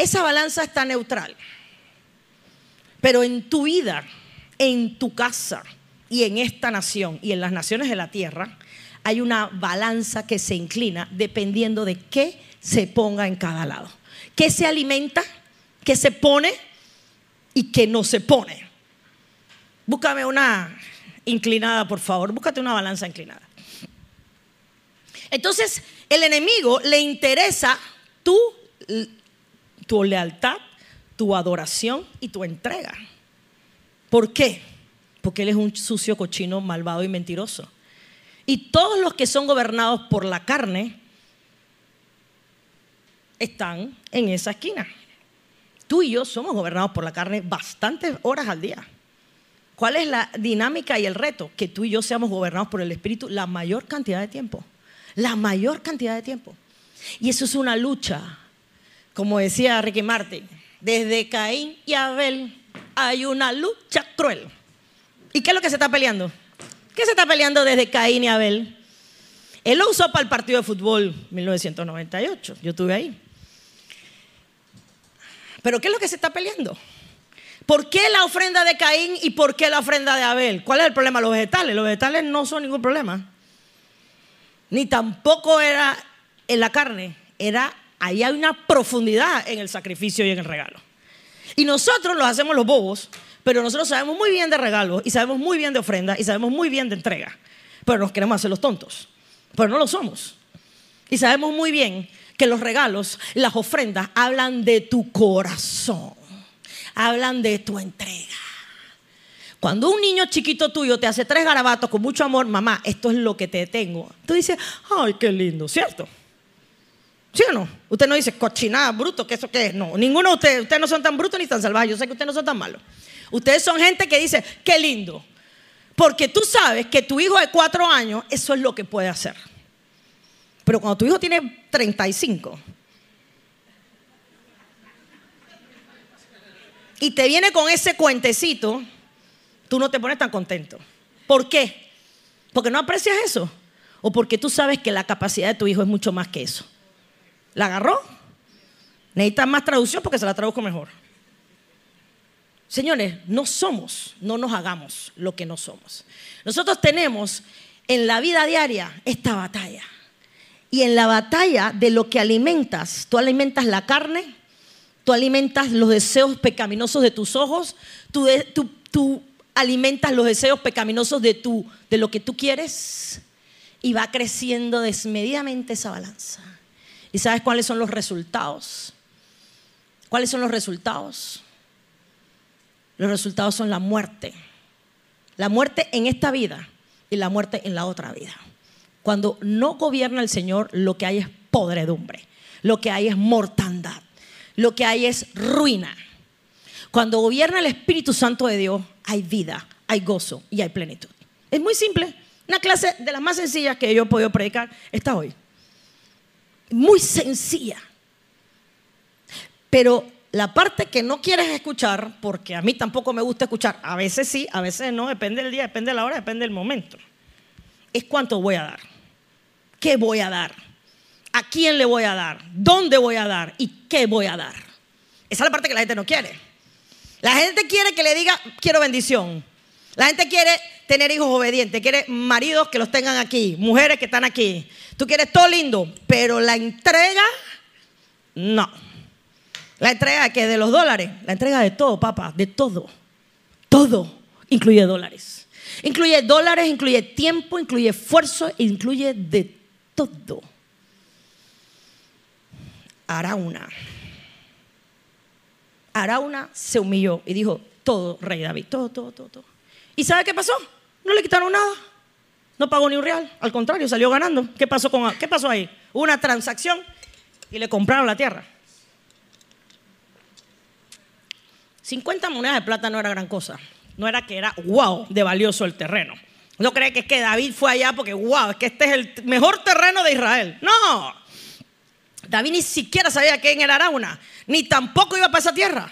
esa balanza está neutral. Pero en tu vida, en tu casa y en esta nación y en las naciones de la tierra, hay una balanza que se inclina dependiendo de qué se ponga en cada lado. ¿Qué se alimenta? ¿Qué se pone? ¿Y qué no se pone? Búscame una inclinada, por favor. Búscate una balanza inclinada. Entonces, el enemigo le interesa tu tu lealtad, tu adoración y tu entrega. ¿Por qué? Porque Él es un sucio, cochino, malvado y mentiroso. Y todos los que son gobernados por la carne están en esa esquina. Tú y yo somos gobernados por la carne bastantes horas al día. ¿Cuál es la dinámica y el reto? Que tú y yo seamos gobernados por el Espíritu la mayor cantidad de tiempo. La mayor cantidad de tiempo. Y eso es una lucha como decía Ricky Martin, desde Caín y Abel hay una lucha cruel. ¿Y qué es lo que se está peleando? ¿Qué se está peleando desde Caín y Abel? Él lo usó para el partido de fútbol 1998, yo estuve ahí. Pero ¿qué es lo que se está peleando? ¿Por qué la ofrenda de Caín y por qué la ofrenda de Abel? ¿Cuál es el problema? Los vegetales. Los vegetales no son ningún problema. Ni tampoco era en la carne, era ahí hay una profundidad en el sacrificio y en el regalo. Y nosotros los hacemos los bobos, pero nosotros sabemos muy bien de regalos y sabemos muy bien de ofrenda y sabemos muy bien de entrega. Pero nos queremos hacer los tontos. Pero no lo somos. Y sabemos muy bien que los regalos, las ofrendas hablan de tu corazón. Hablan de tu entrega. Cuando un niño chiquito tuyo te hace tres garabatos con mucho amor, mamá, esto es lo que te tengo. Tú dices, ay, qué lindo, ¿cierto? ¿Sí o no? Usted no dice cochinada, bruto, ¿qué eso qué es? No, ninguno de ustedes, ustedes no son tan brutos ni tan salvajes. Yo sé que ustedes no son tan malos. Ustedes son gente que dice, qué lindo. Porque tú sabes que tu hijo de cuatro años, eso es lo que puede hacer. Pero cuando tu hijo tiene 35 y te viene con ese cuentecito, tú no te pones tan contento. ¿Por qué? Porque no aprecias eso. O porque tú sabes que la capacidad de tu hijo es mucho más que eso. ¿La agarró? Necesita más traducción porque se la traduzco mejor. Señores, no somos, no nos hagamos lo que no somos. Nosotros tenemos en la vida diaria esta batalla. Y en la batalla de lo que alimentas, tú alimentas la carne, tú alimentas los deseos pecaminosos de tus ojos, tú, alimentas los deseos pecaminosos de, de lo que tú quieres y va creciendo desmedidamente esa balanza. ¿Y sabes cuáles son los resultados? ¿Cuáles son los resultados? Los resultados son la muerte. La muerte en esta vida y la muerte en la otra vida. Cuando no gobierna el Señor, lo que hay es podredumbre, lo que hay es mortandad, lo que hay es ruina. Cuando gobierna el Espíritu Santo de Dios, hay vida, hay gozo y hay plenitud. Es muy simple. Una clase de las más sencillas que yo he podido predicar está hoy. Muy sencilla. Pero la parte que no quieres escuchar, porque a mí tampoco me gusta escuchar, a veces sí, a veces no, depende del día, depende de la hora, depende del momento, es cuánto voy a dar. ¿Qué voy a dar? ¿A quién le voy a dar? ¿Dónde voy a dar? ¿Y qué voy a dar? Esa es la parte que la gente no quiere. La gente quiere que le diga, quiero bendición. La gente quiere tener hijos obedientes, quiere maridos que los tengan aquí, mujeres que están aquí. Tú quieres todo lindo, pero la entrega, no. La entrega que de los dólares, la entrega de todo, papá, de todo. Todo incluye dólares. Incluye dólares, incluye tiempo, incluye esfuerzo, incluye de todo. Arauna. Arauna se humilló y dijo, todo, rey David, todo, todo, todo, todo. ¿Y sabe qué pasó? No le quitaron nada. No pagó ni un real. Al contrario, salió ganando. ¿Qué pasó, con, qué pasó ahí? Una transacción y le compraron la tierra. 50 monedas de plata no era gran cosa. No era que era wow de valioso el terreno. No cree que es que David fue allá porque wow, es que este es el mejor terreno de Israel. No. David ni siquiera sabía quién era Arauna, ni tampoco iba para esa tierra.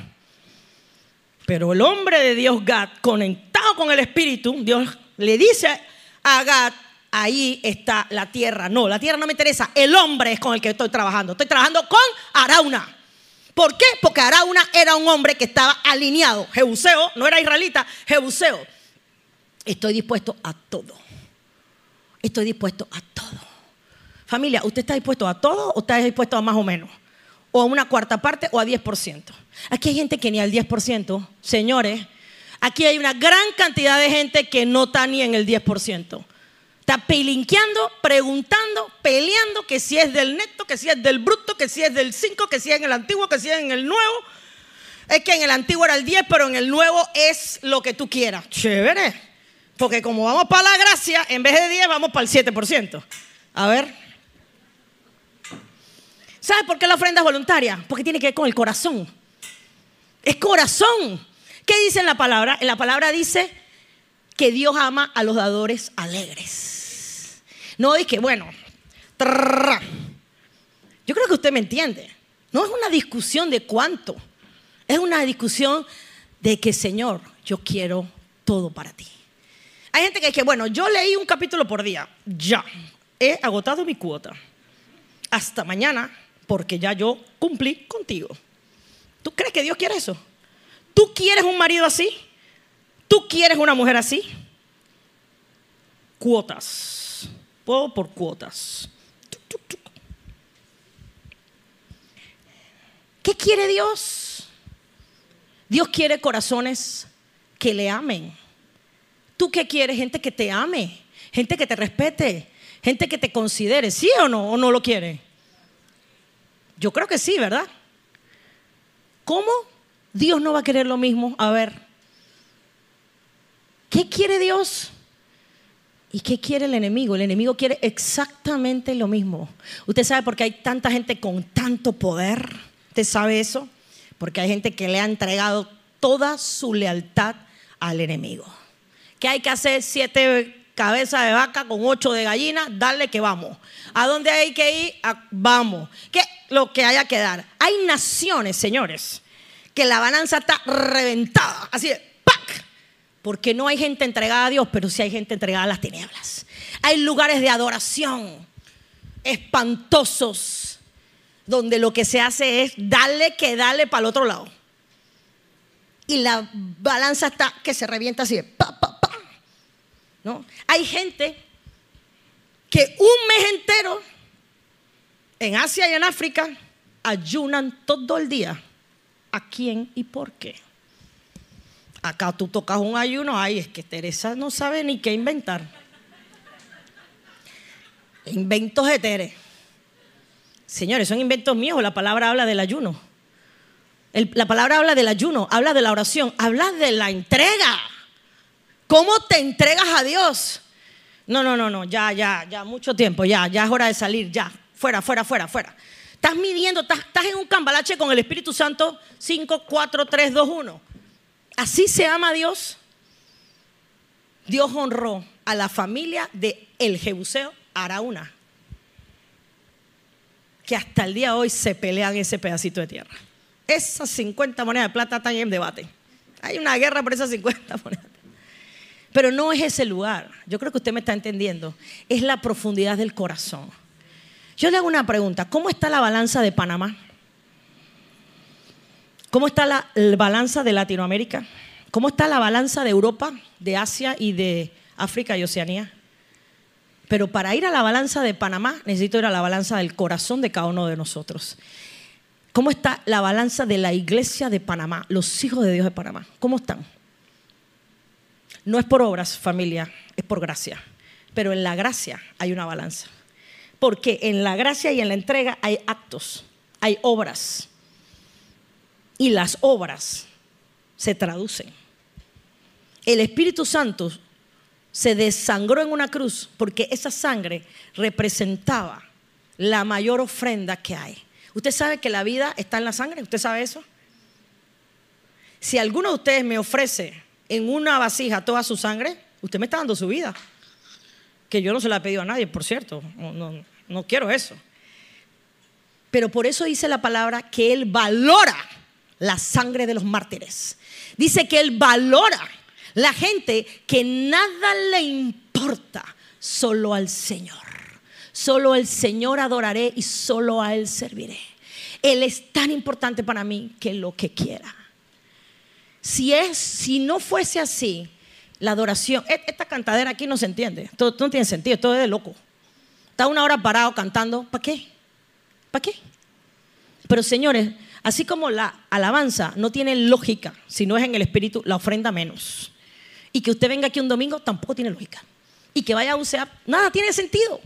Pero el hombre de Dios, Gad, conectado con el Espíritu, Dios le dice a Gad, ahí está la tierra. No, la tierra no me interesa, el hombre es con el que estoy trabajando. Estoy trabajando con Arauna. ¿Por qué? Porque Arauna era un hombre que estaba alineado. Jebuseo, no era israelita, Jebuseo. Estoy dispuesto a todo. Estoy dispuesto a todo. Familia, ¿usted está dispuesto a todo o está dispuesto a más o menos? O a una cuarta parte o a 10%. Aquí hay gente que ni al 10%. Señores, aquí hay una gran cantidad de gente que no está ni en el 10%. Está pelinqueando, preguntando, peleando que si es del neto, que si es del bruto, que si es del 5, que si es en el antiguo, que si es en el nuevo. Es que en el antiguo era el 10, pero en el nuevo es lo que tú quieras. Chévere. Porque como vamos para la gracia, en vez de 10 vamos para el 7%. A ver. ¿Sabes por qué la ofrenda es voluntaria? Porque tiene que ver con el corazón. Es corazón. ¿Qué dice en la palabra? En la palabra dice que Dios ama a los dadores alegres. No que, bueno, yo creo que usted me entiende. No es una discusión de cuánto, es una discusión de que, Señor, yo quiero todo para ti. Hay gente que dice, bueno, yo leí un capítulo por día, ya, he agotado mi cuota. Hasta mañana, porque ya yo cumplí contigo. ¿Tú crees que Dios quiere eso? ¿Tú quieres un marido así? ¿Tú quieres una mujer así? Cuotas por cuotas. ¿Qué quiere Dios? Dios quiere corazones que le amen. ¿Tú qué quieres? Gente que te ame, gente que te respete, gente que te considere, ¿sí o no? ¿O no lo quiere? Yo creo que sí, ¿verdad? ¿Cómo Dios no va a querer lo mismo? A ver, ¿qué quiere Dios? ¿Y qué quiere el enemigo? El enemigo quiere exactamente lo mismo. ¿Usted sabe por qué hay tanta gente con tanto poder? ¿Usted sabe eso? Porque hay gente que le ha entregado toda su lealtad al enemigo. ¿Qué hay que hacer? Siete cabezas de vaca con ocho de gallina, darle que vamos. ¿A dónde hay que ir? vamos. ¿Qué? Lo que haya que dar. Hay naciones, señores, que la balanza está reventada. Así ¡pac! Porque no hay gente entregada a Dios, pero sí hay gente entregada a las tinieblas. Hay lugares de adoración espantosos donde lo que se hace es darle que darle para el otro lado. Y la balanza está que se revienta así, pa, pa, pa. ¿No? Hay gente que un mes entero en Asia y en África ayunan todo el día. ¿A quién y por qué? Acá tú tocas un ayuno, ay, es que Teresa no sabe ni qué inventar. Inventos de. Señores, son inventos míos, la palabra habla del ayuno. la palabra habla del ayuno, habla de la oración, habla de la entrega. ¿Cómo te entregas a Dios? No, no, no, no, ya, ya, ya, mucho tiempo, ya, ya es hora de salir, ya, fuera, fuera, fuera, fuera. Estás midiendo, estás, estás en un cambalache con el Espíritu Santo 5, 4, 3, 2, 1. Así se ama a Dios. Dios honró a la familia de el Jebuseo Araúna, que hasta el día de hoy se pelean ese pedacito de tierra. Esas 50 monedas de plata están en debate. Hay una guerra por esas 50 monedas. Pero no es ese lugar. Yo creo que usted me está entendiendo. Es la profundidad del corazón. Yo le hago una pregunta. ¿Cómo está la balanza de Panamá? ¿Cómo está la, balanza de Latinoamérica? ¿Cómo está la balanza de Europa, de Asia y de África y Oceanía? Pero para ir a la balanza de Panamá necesito ir a la balanza del corazón de cada uno de nosotros. ¿Cómo está la balanza de la iglesia de Panamá, los hijos de Dios de Panamá? ¿Cómo están? No es por obras, familia, es por gracia. Pero en la gracia hay una balanza. Porque en la gracia y en la entrega hay actos, hay obras. Y las obras se traducen. El Espíritu Santo se desangró en una cruz porque esa sangre representaba la mayor ofrenda que hay. ¿Usted sabe que la vida está en la sangre? ¿Usted sabe eso? Si alguno de ustedes me ofrece en una vasija toda su sangre, usted me está dando su vida. Que yo no se la he pedido a nadie, por cierto. No, no quiero eso. Pero por eso dice la palabra que Él valora la sangre de los mártires. Dice que Él valora la gente que nada le importa, solo al Señor. Solo al Señor adoraré y solo a Él serviré. Él es tan importante para mí que lo que quiera. Si, es, si no fuese así, la adoración, e, esta cantadera aquí no se entiende, todo, no tiene sentido, todo es de loco. Está una hora parado cantando, ¿para qué? ¿Para qué? Pero señores, así como la alabanza no tiene lógica si no es en el espíritu, la ofrenda menos. Y que usted venga aquí un domingo tampoco tiene lógica. Y que vaya a un SEAP, nada tiene sentido.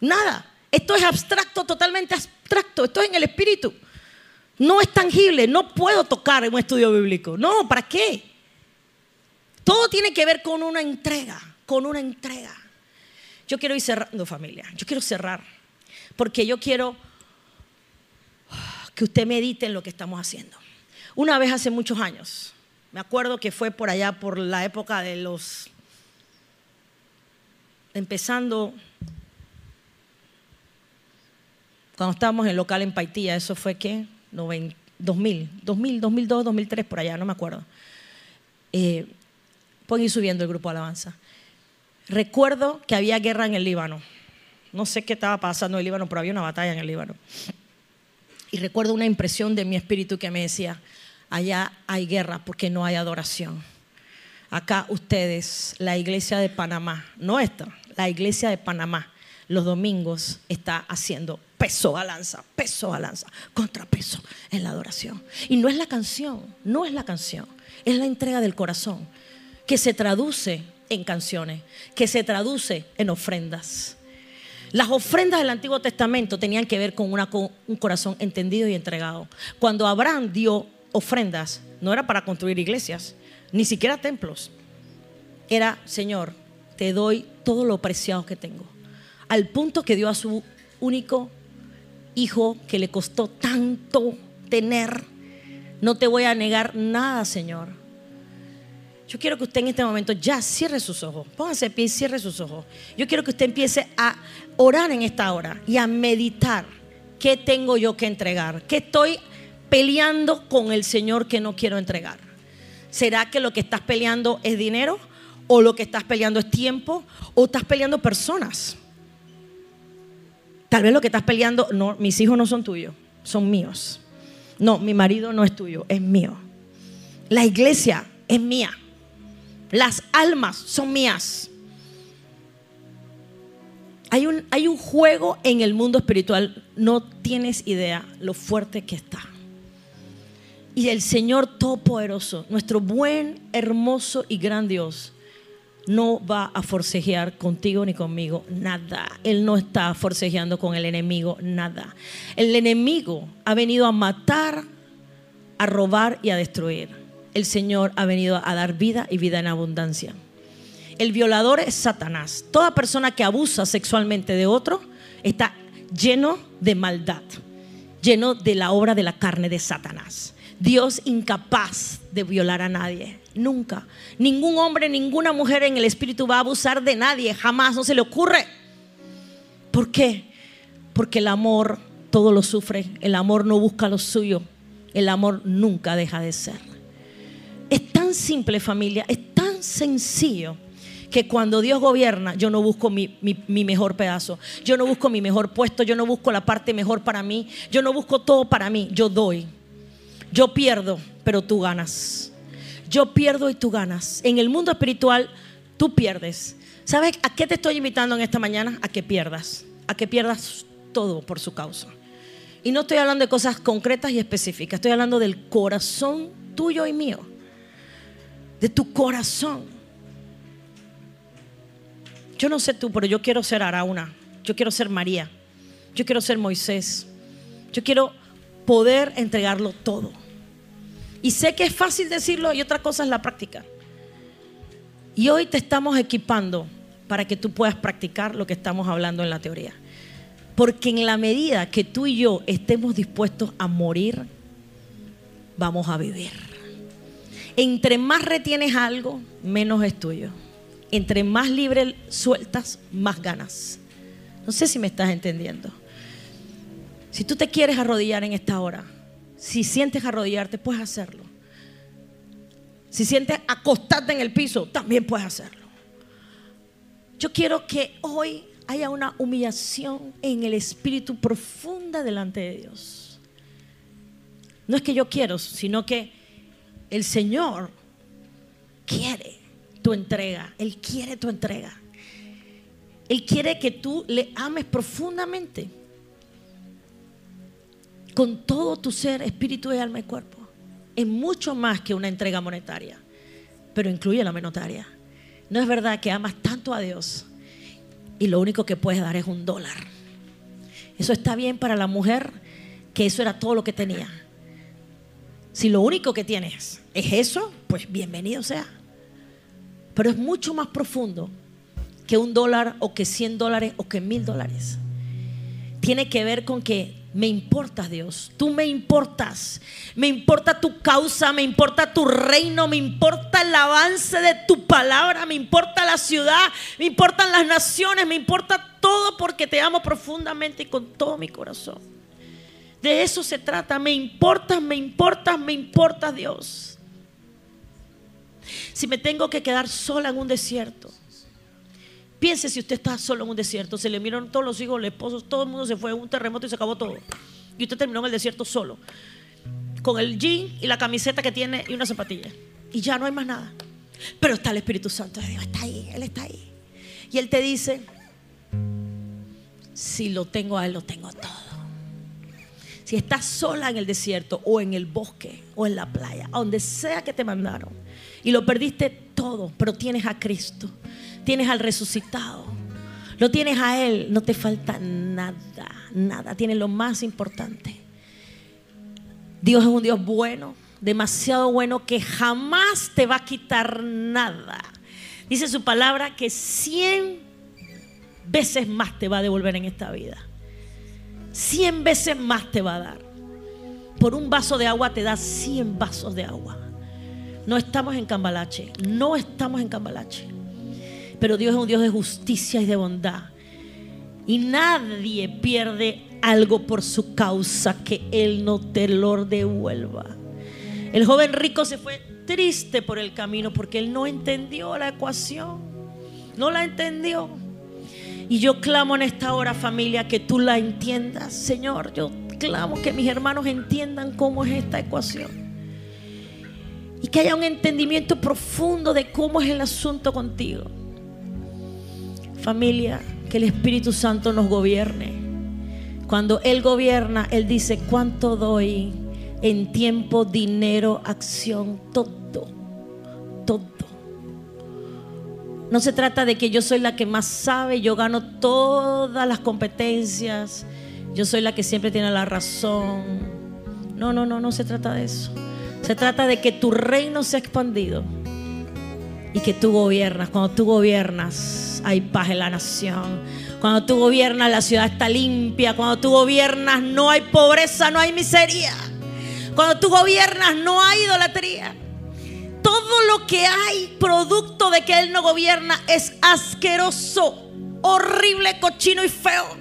Nada. Esto es abstracto, totalmente abstracto. Esto es en el espíritu. No es tangible, no puedo tocar en un estudio bíblico. No, ¿para qué? Todo tiene que ver con una entrega, con una entrega. Yo quiero ir cerrando familia, yo quiero cerrar, porque yo quiero que usted medite en lo que estamos haciendo. Una vez hace muchos años, me acuerdo que fue por allá, por la época de los, empezando, cuando estábamos en local en Paitilla, eso fue que 2000, 2000, 2002, 2003, por allá, no me acuerdo. Eh, pueden ir subiendo el grupo de alabanza. Recuerdo que había guerra en el Líbano. No sé qué estaba pasando en el Líbano, pero había una batalla en el Líbano. Y recuerdo una impresión de mi espíritu que me decía, allá hay guerra porque no hay adoración. Acá ustedes, la iglesia de Panamá, no esta, la iglesia de Panamá, los domingos está haciendo peso balanza, peso balanza, contrapeso en la adoración. Y no es la canción, no es la canción, es la entrega del corazón que se traduce en canciones, que se traduce en ofrendas. Las ofrendas del Antiguo Testamento tenían que ver con, un corazón entendido y entregado. Cuando Abraham dio ofrendas, no era para construir iglesias, ni siquiera templos. Era, Señor, te doy todo lo preciado que tengo. Al punto que dio a su único hijo que le costó tanto tener. No te voy a negar nada, Señor. Yo quiero que usted en este momento ya cierre sus ojos. Póngase de pie y cierre sus ojos. Yo quiero que usted empiece a orar en esta hora y a meditar. ¿Qué tengo yo que entregar? ¿Qué estoy peleando con el Señor que no quiero entregar? ¿Será que lo que estás peleando es dinero? ¿O lo que estás peleando es tiempo? ¿O estás peleando personas? Tal vez lo que estás peleando, no, mis hijos no son tuyos, son míos. No, mi marido no es tuyo, es mío. La iglesia es mía. Las almas son mías. Hay un, hay un juego en el mundo espiritual, no tienes idea lo fuerte que está. Y el Señor Todopoderoso, nuestro buen, hermoso y gran Dios, no va a forcejear contigo ni conmigo nada. Él no está forcejeando con el enemigo nada. El enemigo ha venido a matar, a robar y a destruir. El Señor ha venido a dar vida y vida en abundancia. El violador es Satanás. Toda persona que abusa sexualmente de otro está lleno de maldad, lleno de la obra de la carne de Satanás. Dios incapaz de violar a nadie, nunca. Ningún hombre, ninguna mujer en el espíritu va a abusar de nadie, jamás, no se le ocurre. ¿Por qué? Porque el amor todo lo sufre, el amor no busca lo suyo, el amor nunca deja de ser. Es tan simple familia, es tan sencillo que cuando Dios gobierna, yo no busco mi, mejor pedazo, yo no busco mi mejor puesto, yo no busco la parte mejor para mí, yo no busco todo para mí, yo doy. Yo pierdo, pero tú ganas. Yo pierdo y tú ganas. En el mundo espiritual, tú pierdes. ¿Sabes a qué te estoy invitando en esta mañana? A que pierdas. A que pierdas todo por su causa. Y no estoy hablando de cosas concretas y específicas. Estoy hablando del corazón tuyo y mío. De tu corazón. Yo no sé tú, pero yo quiero ser Arauna. Yo quiero ser María. Yo quiero ser Moisés. Yo quiero poder entregarlo todo. Y sé que es fácil decirlo y otra cosa es la práctica. Y hoy te estamos equipando para que tú puedas practicar lo que estamos hablando en la teoría. Porque en la medida que tú y yo estemos dispuestos a morir, vamos a vivir. Entre más retienes algo, menos es tuyo entre más libre sueltas, más ganas. No sé si me estás entendiendo. Si tú te quieres arrodillar en esta hora, si sientes arrodillarte, puedes hacerlo. Si sientes acostarte en el piso, también puedes hacerlo. Yo quiero que hoy haya una humillación en el espíritu profunda delante de Dios. No es que yo quiero, sino que el Señor quiere tu entrega. Él quiere tu entrega. Él quiere que tú le ames profundamente. Con todo tu ser, espíritu alma y cuerpo. Es mucho más que una entrega monetaria, pero incluye la monetaria. No es verdad que amas tanto a Dios y lo único que puedes dar es un dólar. Eso está bien para la mujer, que eso era todo lo que tenía. Si lo único que tienes es eso, pues bienvenido sea pero es mucho más profundo que un dólar o que cien dólares o que mil dólares. Tiene que ver con que me importas Dios, tú me importas, me importa tu causa, me importa tu reino, me importa el avance de tu palabra, me importa la ciudad, me importan las naciones, me importa todo porque te amo profundamente y con todo mi corazón. De eso se trata, me importas, me importas, me importas Dios. Si me tengo que quedar sola en un desierto. Piense si usted está solo en un desierto, se le miraron todos los hijos, los esposos, todo el mundo se fue en un terremoto y se acabó todo. Y usted terminó en el desierto solo, con el jean y la camiseta que tiene y una zapatilla. Y ya no hay más nada. Pero está el Espíritu Santo de Dios, está ahí, Él está ahí. Y Él te dice, si lo tengo a Él, lo tengo todo. Si estás sola en el desierto o en el bosque o en la playa, a donde sea que te mandaron, y lo perdiste todo, pero tienes a Cristo, tienes al resucitado, lo tienes a Él, no te falta nada, nada, tienes lo más importante. Dios es un Dios bueno, demasiado bueno, que jamás te va a quitar nada. Dice su palabra que cien veces más te va a devolver en esta vida cien veces más te va a dar. Por un vaso de agua te da cien vasos de agua. No estamos en cambalache, no estamos en cambalache. Pero Dios es un Dios de justicia y de bondad. Y nadie pierde algo por su causa que Él no te lo devuelva. El joven rico se fue triste por el camino porque él no entendió la ecuación. No la entendió. Y yo clamo en esta hora, familia, que tú la entiendas. Señor, yo clamo que mis hermanos entiendan cómo es esta ecuación. Y que haya un entendimiento profundo de cómo es el asunto contigo. Familia, que el Espíritu Santo nos gobierne. Cuando Él gobierna, Él dice, ¿cuánto doy en tiempo, dinero, acción, todo. No se trata de que yo soy la que más sabe, yo gano todas las competencias, yo soy la que siempre tiene la razón. No, no, no, no se trata de eso. Se trata de que tu reino sea expandido y que tú gobiernas. Cuando tú gobiernas, hay paz en la nación. Cuando tú gobiernas, la ciudad está limpia. Cuando tú gobiernas, no hay pobreza, no hay miseria. Cuando tú gobiernas, no hay idolatría. Todo lo que hay producto de que Él no gobierna es asqueroso, horrible, cochino y feo.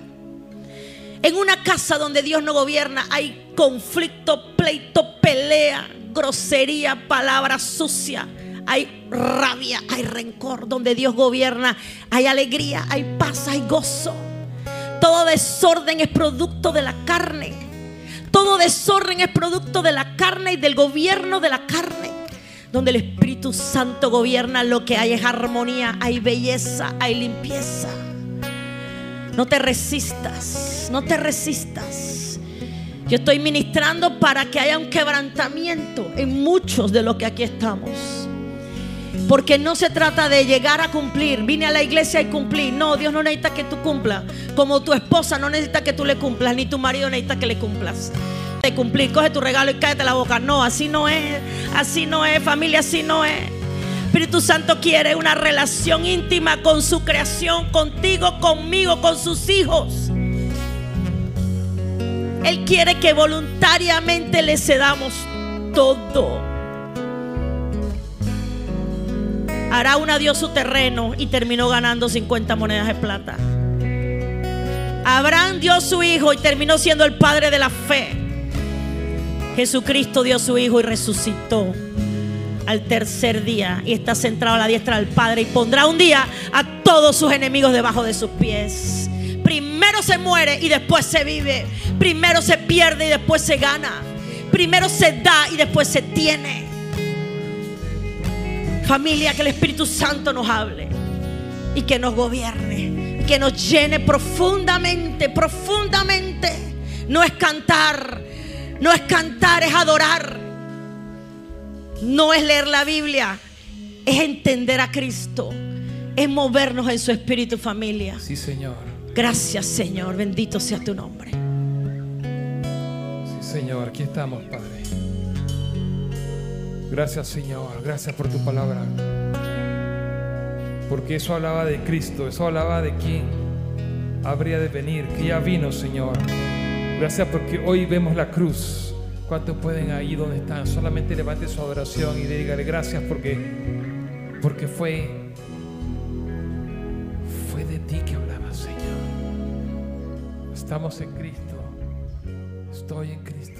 En una casa donde Dios no gobierna hay conflicto, pleito, pelea, grosería, palabra sucia hay rabia, hay rencor. Donde Dios gobierna, hay alegría, hay paz, hay gozo. Todo desorden es producto de la carne. Todo desorden es producto de la carne y del gobierno de la carne. Donde el Espíritu Santo gobierna, lo que hay es armonía, hay belleza, hay limpieza. No te resistas, no te resistas. Yo estoy ministrando para que haya un quebrantamiento en muchos de los que aquí estamos. Porque no se trata de llegar a cumplir. Vine a la iglesia y cumplí. No, Dios no necesita que tú cumplas. Como tu esposa no necesita que tú le cumplas, ni tu marido necesita que le cumplas. De cumplir, coge tu regalo y cállate la boca. No, así no es. Así no es, familia, así no es. Espíritu Santo quiere una relación íntima con su creación, contigo, conmigo, con sus hijos. Él quiere que voluntariamente le cedamos todo. Arauna dio su terreno y terminó ganando 50 monedas de plata. Abraham dio su hijo y terminó siendo el padre de la fe. Jesucristo dio su hijo y resucitó al tercer día y está centrado a la diestra del Padre y pondrá un día a todos sus enemigos debajo de sus pies. Primero se muere y después se vive. Primero se pierde y después se gana. Primero se da y después se tiene. Familia, que el Espíritu Santo nos hable y que nos gobierne, que nos llene profundamente, profundamente. No es cantar, no es cantar, es adorar. No es leer la Biblia, es entender a Cristo, es movernos en su espíritu, familia. Sí, Señor. Gracias, Señor. Bendito sea tu nombre. Sí, Señor. Aquí estamos, Padre. Gracias Señor, gracias por tu palabra. Porque eso hablaba de Cristo, eso hablaba de quién habría de venir, que ya vino Señor. Gracias porque hoy vemos la cruz. ¿Cuántos pueden ahí donde están? Solamente levante su adoración y dígale gracias porque, porque fue, fue de ti que hablaba Señor. Estamos en Cristo. Estoy en Cristo.